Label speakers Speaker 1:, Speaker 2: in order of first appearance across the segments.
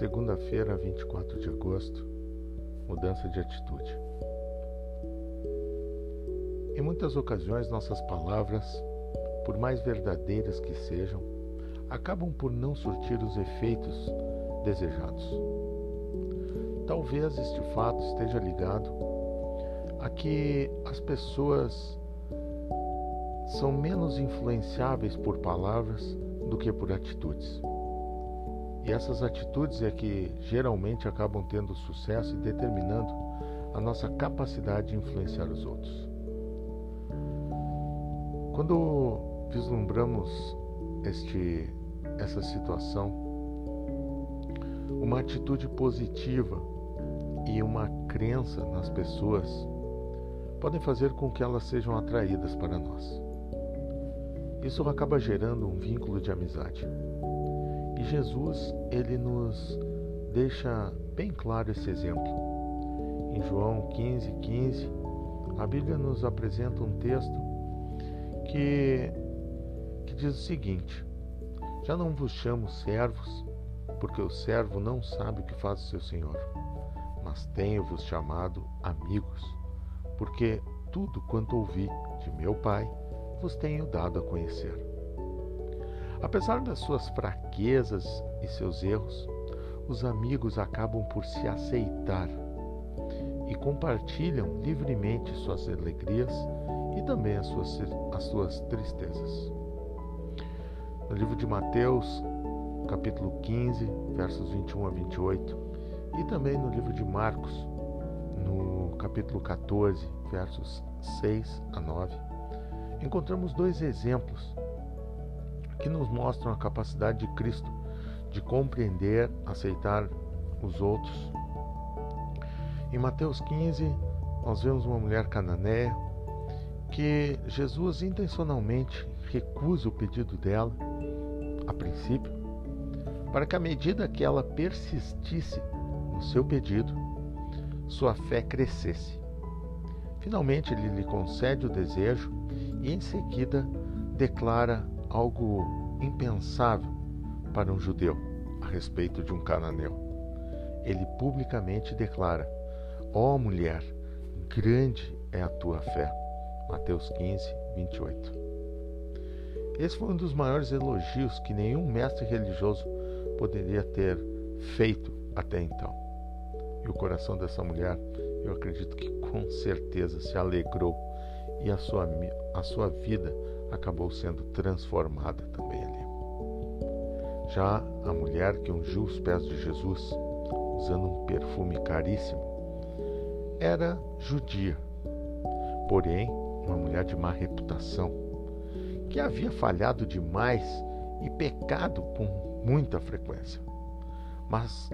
Speaker 1: Segunda-feira, 24 de agosto, mudança de atitude. Em muitas ocasiões, nossas palavras, por mais verdadeiras que sejam, acabam por não surtir os efeitos desejados. Talvez este fato esteja ligado a que as pessoas são menos influenciáveis por palavras do que por atitudes. E essas atitudes é que geralmente acabam tendo sucesso e determinando a nossa capacidade de influenciar os outros. Quando vislumbramos este, essa situação, uma atitude positiva e uma crença nas pessoas podem fazer com que elas sejam atraídas para nós. Isso acaba gerando um vínculo de amizade. E Jesus, ele nos deixa bem claro esse exemplo. Em João 15, 15, a Bíblia nos apresenta um texto que, que diz o seguinte: Já não vos chamo servos, porque o servo não sabe o que faz o seu senhor, mas tenho-vos chamado amigos, porque tudo quanto ouvi de meu Pai vos tenho dado a conhecer. Apesar das suas fraquezas e seus erros, os amigos acabam por se aceitar e compartilham livremente suas alegrias e também as suas, as suas tristezas. No livro de Mateus, capítulo 15, versos 21 a 28, e também no livro de Marcos, no capítulo 14, versos 6 a 9, encontramos dois exemplos que nos mostram a capacidade de Cristo de compreender, aceitar os outros. Em Mateus 15, nós vemos uma mulher cananeia que Jesus intencionalmente recusa o pedido dela, a princípio, para que à medida que ela persistisse no seu pedido, sua fé crescesse. Finalmente, ele lhe concede o desejo e, em seguida, declara algo impensável para um judeu a respeito de um cananeu. Ele publicamente declara: Ó oh, mulher, grande é a tua fé. Mateus 15, 28. Esse foi um dos maiores elogios que nenhum mestre religioso poderia ter feito até então. E o coração dessa mulher, eu acredito que com certeza se alegrou e a sua, a sua vida acabou sendo transformada também ali. Já a mulher que ungiu os pés de Jesus, usando um perfume caríssimo, era judia, porém uma mulher de má reputação, que havia falhado demais e pecado com muita frequência, mas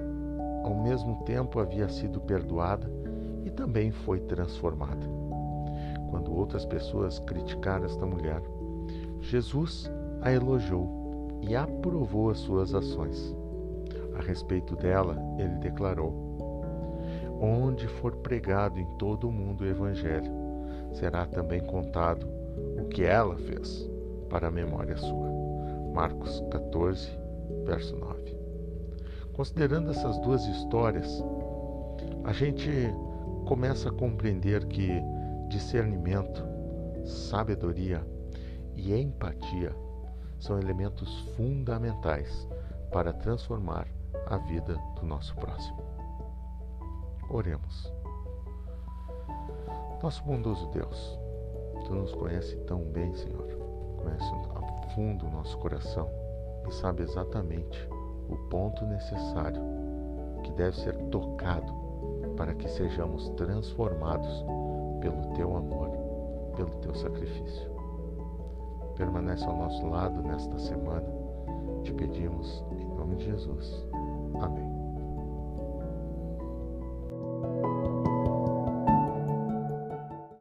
Speaker 1: ao mesmo tempo havia sido perdoada e também foi transformada. Quando outras pessoas criticaram esta mulher, Jesus a elogiou e aprovou as suas ações. A respeito dela, ele declarou: Onde for pregado em todo o mundo o Evangelho, será também contado o que ela fez para a memória sua. Marcos 14, verso 9. Considerando essas duas histórias, a gente começa a compreender que discernimento, sabedoria, e empatia são elementos fundamentais para transformar a vida do nosso próximo. Oremos. Nosso bondoso Deus, Tu nos conhece tão bem, Senhor, conhece a fundo o nosso coração e sabe exatamente o ponto necessário que deve ser tocado para que sejamos transformados pelo Teu amor, pelo Teu sacrifício permanece ao nosso lado nesta semana. Te pedimos em nome de Jesus. Amém.